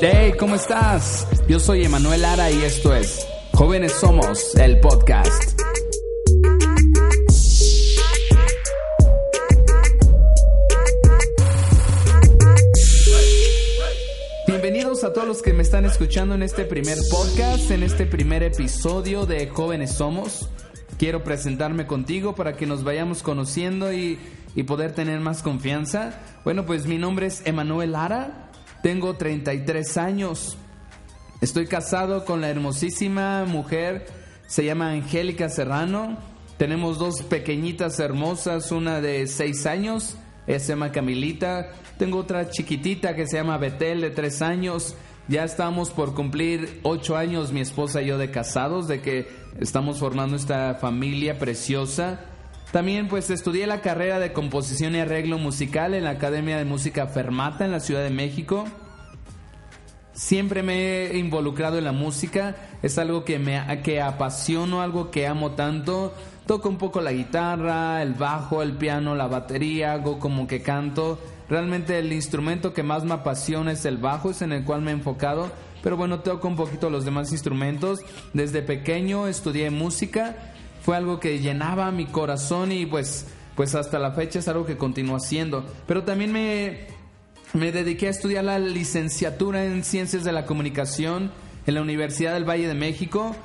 Hey, ¿cómo estás? Yo soy Emanuel Lara y esto es Jóvenes Somos, el podcast. Bienvenidos a todos los que me están escuchando en este primer podcast, en este primer episodio de Jóvenes Somos. Quiero presentarme contigo para que nos vayamos conociendo y, y poder tener más confianza. Bueno, pues mi nombre es Emanuel Lara, tengo 33 años. Estoy casado con la hermosísima mujer, se llama Angélica Serrano. Tenemos dos pequeñitas hermosas, una de 6 años, se llama Camilita. Tengo otra chiquitita que se llama Betel de 3 años. Ya estamos por cumplir 8 años mi esposa y yo de casados, de que estamos formando esta familia preciosa. También pues estudié la carrera de composición y arreglo musical en la Academia de Música Fermata en la Ciudad de México. Siempre me he involucrado en la música, es algo que me que apasiono, algo que amo tanto. Toco un poco la guitarra, el bajo, el piano, la batería, hago como que canto. Realmente el instrumento que más me apasiona es el bajo, es en el cual me he enfocado. Pero bueno, toco un poquito los demás instrumentos. Desde pequeño estudié música fue algo que llenaba mi corazón y pues, pues hasta la fecha es algo que continúo haciendo. Pero también me, me dediqué a estudiar la licenciatura en Ciencias de la Comunicación en la Universidad del Valle de México.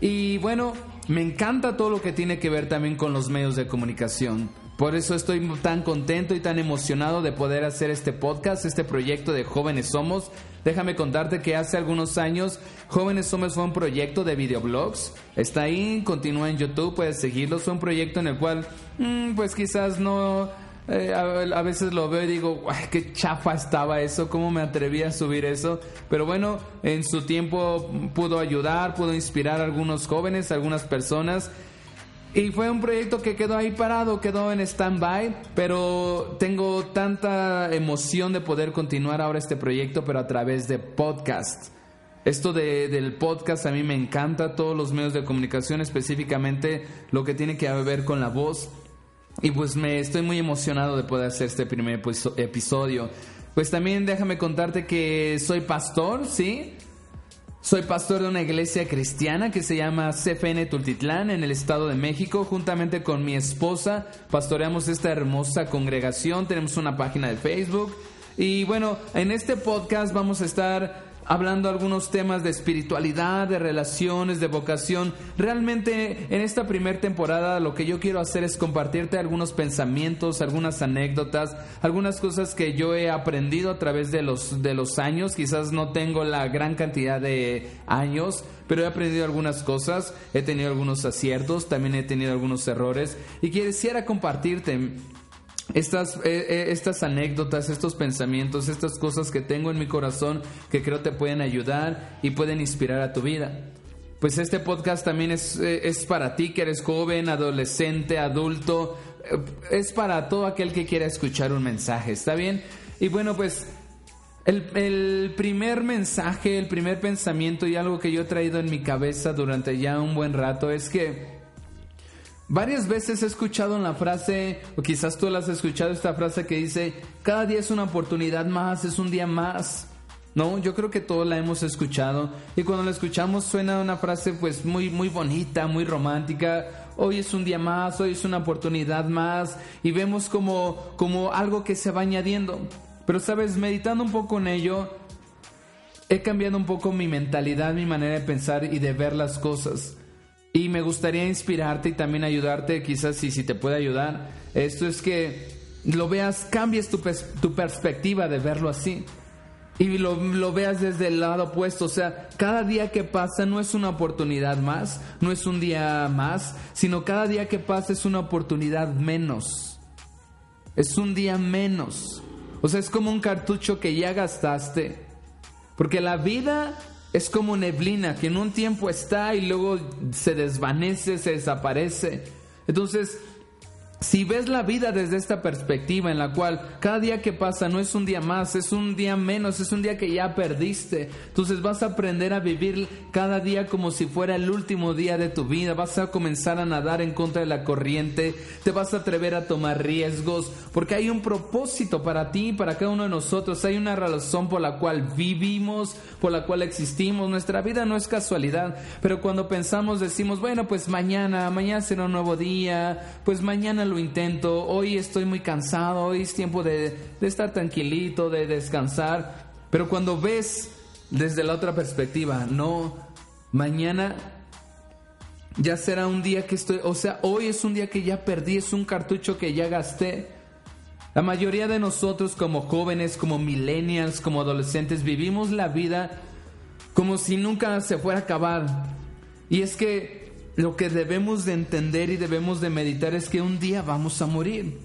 Y bueno, me encanta todo lo que tiene que ver también con los medios de comunicación. Por eso estoy tan contento y tan emocionado de poder hacer este podcast, este proyecto de Jóvenes Somos. Déjame contarte que hace algunos años Jóvenes Somos fue un proyecto de videoblogs. Está ahí, continúa en YouTube, puedes seguirlo. Fue un proyecto en el cual, mm, pues quizás no... Eh, a, veces lo veo y digo, qué chafa estaba eso, cómo me atreví a subir eso. Pero bueno, en su tiempo pudo ayudar, pudo inspirar a algunos jóvenes, a algunas personas. Y fue un proyecto que quedó ahí parado, quedó en stand-by, pero tengo tanta emoción de poder continuar ahora este proyecto, pero a través de podcast. Esto de, del podcast a mí me encanta, todos los medios de comunicación, específicamente lo que tiene que ver con la voz. Y pues me estoy muy emocionado de poder hacer este primer episodio. Pues también déjame contarte que soy pastor, ¿sí? Soy pastor de una iglesia cristiana que se llama CFN Tultitlán en el Estado de México. Juntamente con mi esposa pastoreamos esta hermosa congregación. Tenemos una página de Facebook. Y bueno, en este podcast vamos a estar hablando algunos temas de espiritualidad, de relaciones, de vocación. Realmente en esta primera temporada lo que yo quiero hacer es compartirte algunos pensamientos, algunas anécdotas, algunas cosas que yo he aprendido a través de los, de los años. Quizás no tengo la gran cantidad de años, pero he aprendido algunas cosas, he tenido algunos aciertos, también he tenido algunos errores y quisiera compartirte estas, eh, eh, estas anécdotas, estos pensamientos, estas cosas que tengo en mi corazón que creo te pueden ayudar y pueden inspirar a tu vida. Pues este podcast también es, eh, es para ti que eres joven, adolescente, adulto, es para todo aquel que quiera escuchar un mensaje, ¿está bien? Y bueno, pues el, el, primer mensaje, el primer pensamiento y algo que yo he traído en mi cabeza durante ya un buen rato es que Varias veces he escuchado la frase, o quizás tú la has escuchado, esta frase que dice, cada día es una oportunidad más, es un día más. No, yo creo que todos la hemos escuchado y cuando la escuchamos suena una frase pues muy muy bonita, muy romántica. Hoy es un día más, hoy es una oportunidad más y vemos como como algo que se va añadiendo. Pero sabes, meditando un poco en ello, he cambiado un poco mi mentalidad, mi manera de pensar y de ver las cosas. Y me gustaría inspirarte y también ayudarte, quizás si, si te puede ayudar. Esto es que lo veas, cambies tu, tu perspectiva de verlo así. y lo, lo, veas desde el lado opuesto. O sea, cada día que pasa no es una oportunidad más, no es un día más, sino cada día que pasa es una oportunidad menos. Es un día menos. O sea, es como un cartucho que ya gastaste. Porque la vida es como neblina que en un tiempo está y luego se desvanece, se desaparece. Entonces, si ves la vida desde esta perspectiva en la cual cada día que pasa no es un día más, es un día menos, es un día que ya perdiste, entonces vas a aprender a vivir cada día como si fuera el último día de tu vida, vas a comenzar a nadar en contra de la corriente, te vas a atrever a tomar riesgos, porque hay un propósito para ti, para cada uno de nosotros, hay una razón por la cual vivimos, por la cual existimos, nuestra vida no es casualidad, pero cuando pensamos decimos, bueno, pues mañana, mañana será un nuevo día, pues mañana lo intento, hoy estoy muy cansado, hoy es tiempo de, estar tranquilito, de descansar. Pero cuando ves desde la otra perspectiva, no, mañana ya será un día que estoy, o sea, hoy es un día que ya perdí, es un cartucho que ya gasté. La mayoría de nosotros como jóvenes, como millennials, como adolescentes, vivimos la vida como si nunca se fuera a acabar. Y es que lo que debemos de entender y debemos de meditar es que un día vamos a morir.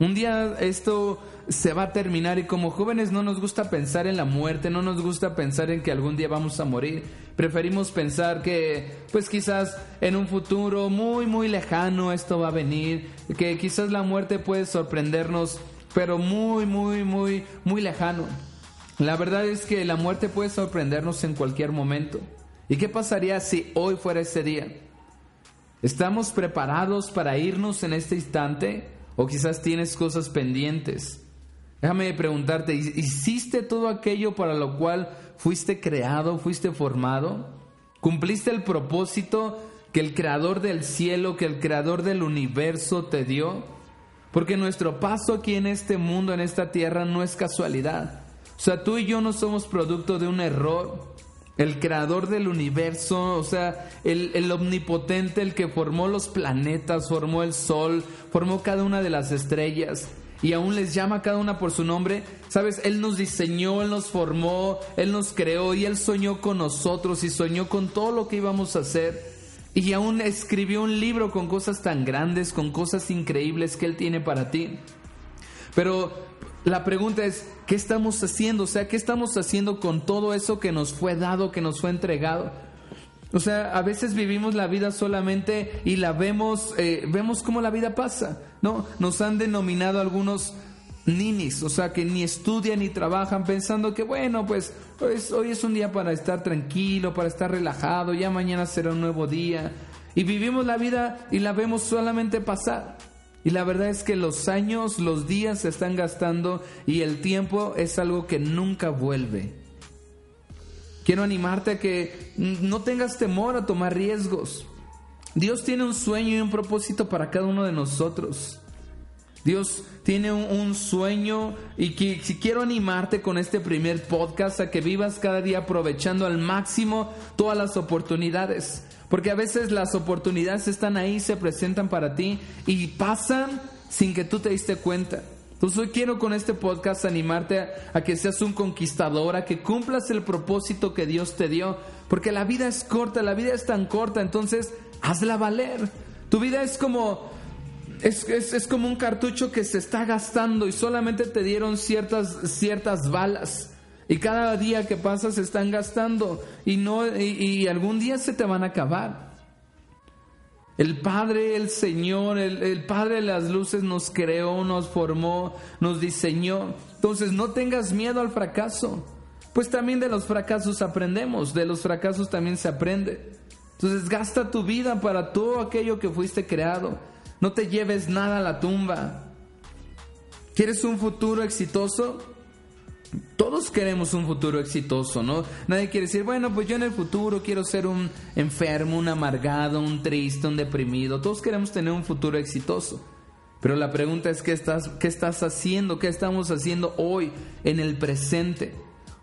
Un día esto se va a terminar y como jóvenes no nos gusta pensar en la muerte, no nos gusta pensar en que algún día vamos a morir. Preferimos pensar que pues quizás en un futuro muy muy lejano esto va a venir, que quizás la muerte puede sorprendernos, pero muy muy muy muy lejano. La verdad es que la muerte puede sorprendernos en cualquier momento. ¿Y qué pasaría si hoy fuera ese día? ¿Estamos preparados para irnos en este instante? ¿O quizás tienes cosas pendientes? Déjame preguntarte, ¿hiciste todo aquello para lo cual fuiste creado, fuiste formado? ¿Cumpliste el propósito que el creador del cielo, que el creador del universo te dio? Porque nuestro paso aquí en este mundo, en esta tierra, no es casualidad. O sea, tú y yo no somos producto de un error, el creador del universo, o sea, el, omnipotente, el que formó los planetas, formó el sol, formó cada una de las estrellas y aún les llama a cada una por su nombre. Sabes, Él nos diseñó, Él nos formó, Él nos creó y Él soñó con nosotros y soñó con todo lo que íbamos a hacer. Y aún escribió un libro con cosas tan grandes, con cosas increíbles que Él tiene para ti. Pero la pregunta es, ¿qué estamos haciendo? O sea, ¿qué estamos haciendo con todo eso que nos fue dado, que nos fue entregado? O sea, a veces vivimos la vida solamente y la vemos, eh, vemos cómo la vida pasa, ¿no? Nos han denominado algunos ninis, o sea, que ni estudian ni trabajan pensando que, bueno, pues, pues hoy es un día para estar tranquilo, para estar relajado, ya mañana será un nuevo día. Y vivimos la vida y la vemos solamente pasar. Y la verdad es que los años, los días se están gastando y el tiempo es algo que nunca vuelve. Quiero animarte a que no tengas temor a tomar riesgos. Dios tiene un sueño y un propósito para cada uno de nosotros. Dios tiene un, sueño y que, si quiero animarte con este primer podcast a que vivas cada día aprovechando al máximo todas las oportunidades. Porque a veces las oportunidades están ahí, se presentan para ti y pasan sin que tú te diste cuenta. Entonces quiero con este podcast animarte a, que seas un conquistador, a que cumplas el propósito que Dios te dio. Porque la vida es corta, la vida es tan corta, entonces hazla valer. Tu vida es como es, es, como un cartucho que se está gastando y solamente te dieron ciertas, ciertas balas. Y cada día que pasa se están gastando y, no, y, algún día se te van a acabar. El Padre, el Señor, el, el, Padre de las luces nos creó, nos formó, nos diseñó. Entonces no tengas miedo al fracaso. Pues también de los fracasos aprendemos, de los fracasos también se aprende. Entonces gasta tu vida para todo aquello que fuiste creado. No te lleves nada a la tumba. ¿Quieres un futuro exitoso? Todos queremos un futuro exitoso, ¿no? Nadie quiere decir, bueno, pues yo en el futuro quiero ser un enfermo, un amargado, un triste, un deprimido. Todos queremos tener un futuro exitoso. Pero la pregunta es, ¿qué estás, qué estás haciendo? ¿Qué estamos haciendo hoy, en el presente?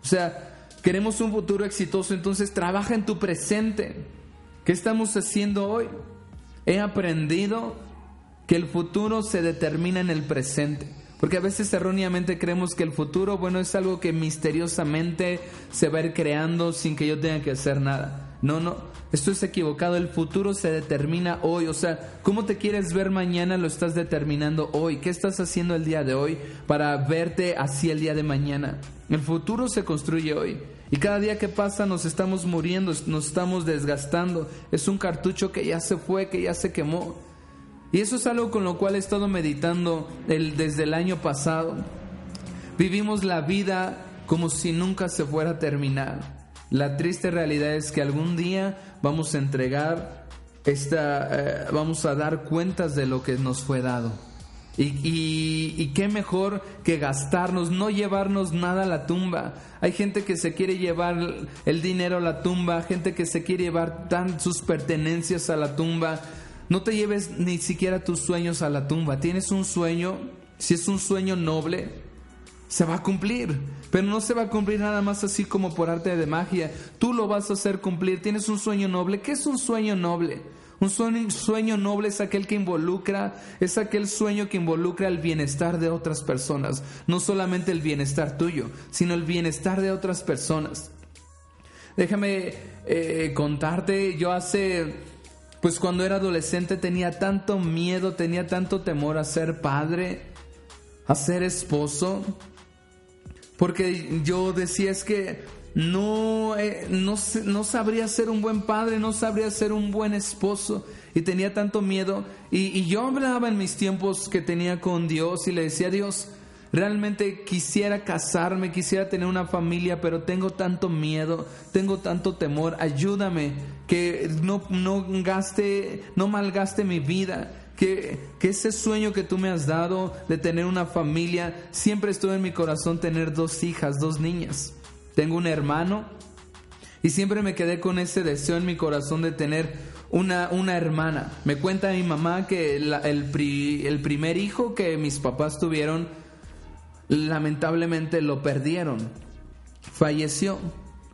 O sea, queremos un futuro exitoso, entonces trabaja en tu presente. ¿Qué estamos haciendo hoy? He aprendido que el futuro se determina en el presente. Porque a veces erróneamente creemos que el futuro, bueno, es algo que misteriosamente se va a ir creando sin que yo tenga que hacer nada. No, no, esto es equivocado. El futuro se determina hoy. O sea, ¿cómo te quieres ver mañana? Lo estás determinando hoy. ¿Qué estás haciendo el día de hoy para verte así el día de mañana? El futuro se construye hoy. Y cada día que pasa nos estamos muriendo, nos estamos desgastando. Es un cartucho que ya se fue, que ya se quemó. Y eso es algo con lo cual he estado meditando el, desde el año pasado. Vivimos la vida como si nunca se fuera a terminar. La triste realidad es que algún día vamos a entregar esta, eh, vamos a dar cuentas de lo que nos fue dado. Y, y, qué mejor que gastarnos, no llevarnos nada a la tumba. Hay gente que se quiere llevar el dinero a la tumba, gente que se quiere llevar tan sus pertenencias a la tumba. No te lleves ni siquiera tus sueños a la tumba. Tienes un sueño, si es un sueño noble, se va a cumplir. Pero no se va a cumplir nada más así como por arte de magia. Tú lo vas a hacer cumplir. Tienes un sueño noble. ¿Qué es un sueño noble? Un sueño, noble es aquel que involucra, es aquel sueño que involucra el bienestar de otras personas. No solamente el bienestar tuyo, sino el bienestar de otras personas. Déjame eh, contarte, yo hace, pues cuando era adolescente tenía tanto miedo, tenía tanto temor a ser padre, a ser esposo. Porque yo decía es que no, eh, no, no, sabría ser un buen padre, no sabría ser un buen esposo. Y tenía tanto miedo. Y, yo hablaba en mis tiempos que tenía con Dios y le decía, Dios, realmente quisiera casarme, quisiera tener una familia, pero tengo tanto miedo, tengo tanto temor. Ayúdame que no, no gaste, no malgaste mi vida que, ese sueño que tú me has dado de tener una familia, siempre estuvo en mi corazón tener dos hijas, dos niñas. Tengo un hermano y siempre me quedé con ese deseo en mi corazón de tener una, una hermana. Me cuenta mi mamá que el, el primer hijo que mis papás tuvieron, lamentablemente lo perdieron. Falleció,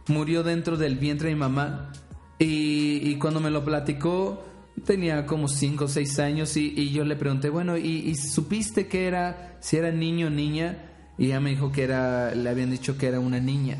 murió dentro del vientre de mi mamá. Y, cuando me lo platicó, tenía como 5 o 6 años y, yo le pregunté, bueno, ¿y, supiste que era, si era niño o niña? Y ella me dijo que era, le habían dicho que era una niña.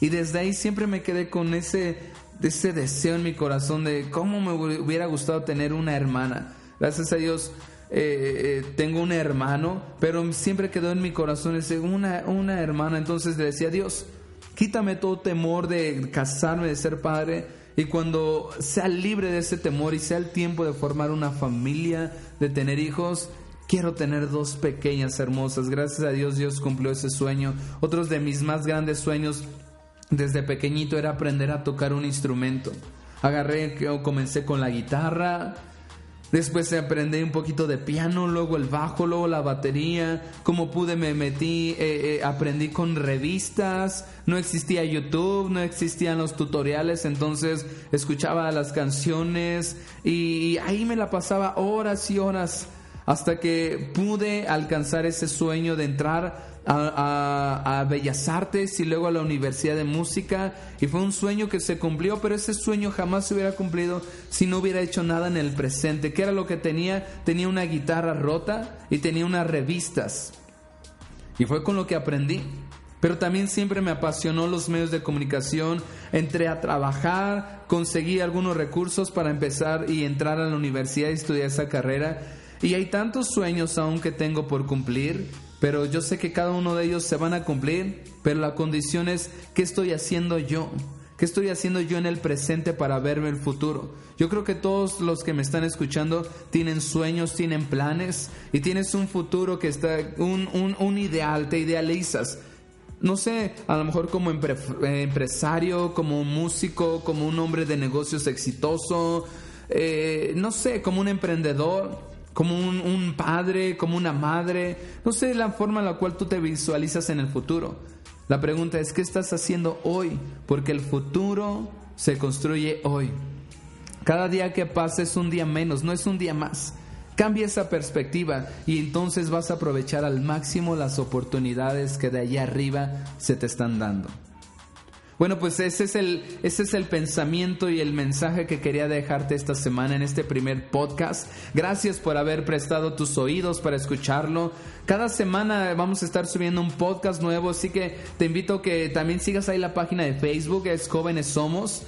Y desde ahí siempre me quedé con ese, ese deseo en mi corazón de cómo me hubiera gustado tener una hermana. Gracias a Dios eh, eh, tengo un hermano, pero siempre quedó en mi corazón ese, una, una hermana. Entonces le decía, Dios, quítame todo temor de casarme, de ser padre y cuando sea libre de ese temor y sea el tiempo de formar una familia, de tener hijos, quiero tener dos pequeñas hermosas. Gracias a Dios Dios cumplió ese sueño. Otros de mis más grandes sueños desde pequeñito era aprender a tocar un instrumento. Agarré, comencé con la guitarra, Después aprendí un poquito de piano, luego el bajo, luego la batería. Como pude me metí, eh, eh, aprendí con revistas. No existía YouTube, no existían los tutoriales, entonces escuchaba las canciones y ahí me la pasaba horas y horas hasta que pude alcanzar ese sueño de entrar a, Bellas Artes y luego a la Universidad de Música y fue un sueño que se cumplió, pero ese sueño jamás se hubiera cumplido si no hubiera hecho nada en el presente. ¿Qué era lo que tenía? Tenía una guitarra rota y tenía unas revistas. Y fue con lo que aprendí. Pero también siempre me apasionó los medios de comunicación. Entré a trabajar, conseguí algunos recursos para empezar y entrar a la universidad y estudiar esa carrera. Y hay tantos sueños aún que tengo por cumplir pero yo sé que cada uno de ellos se van a cumplir, pero la condición es qué estoy haciendo yo. ¿Qué estoy haciendo yo en el presente para verme el futuro? Yo creo que todos los que me están escuchando tienen sueños, tienen planes y tienes un futuro que está, un, un, ideal, te idealizas. No sé, a lo mejor como empresario, como músico, como un hombre de negocios exitoso, eh, no sé, como un emprendedor como un, padre, como una madre, no sé la forma en la cual tú te visualizas en el futuro. La pregunta es, ¿qué estás haciendo hoy? Porque el futuro se construye hoy. Cada día que pasa es un día menos, no es un día más. Cambia esa perspectiva y entonces vas a aprovechar al máximo las oportunidades que de allá arriba se te están dando. Bueno, pues ese es el ese es el pensamiento y el mensaje que quería dejarte esta semana en este primer podcast. Gracias por haber prestado tus oídos para escucharlo. Cada semana vamos a estar subiendo un podcast nuevo, así que te invito a que también sigas ahí la página de Facebook, es Jóvenes Somos.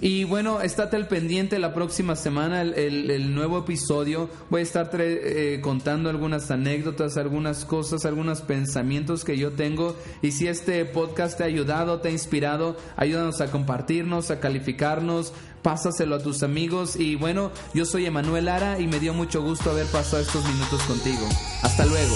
Y bueno, estate al pendiente la próxima semana, el, nuevo episodio. Voy a estar eh, contando algunas anécdotas, algunas cosas, algunos pensamientos que yo tengo. Y si este podcast te ha ayudado, te ha inspirado, ayúdanos a compartirnos, a calificarnos, pásaselo a tus amigos. Y bueno, yo soy Emanuel Lara y me dio mucho gusto haber pasado estos minutos contigo. Hasta luego.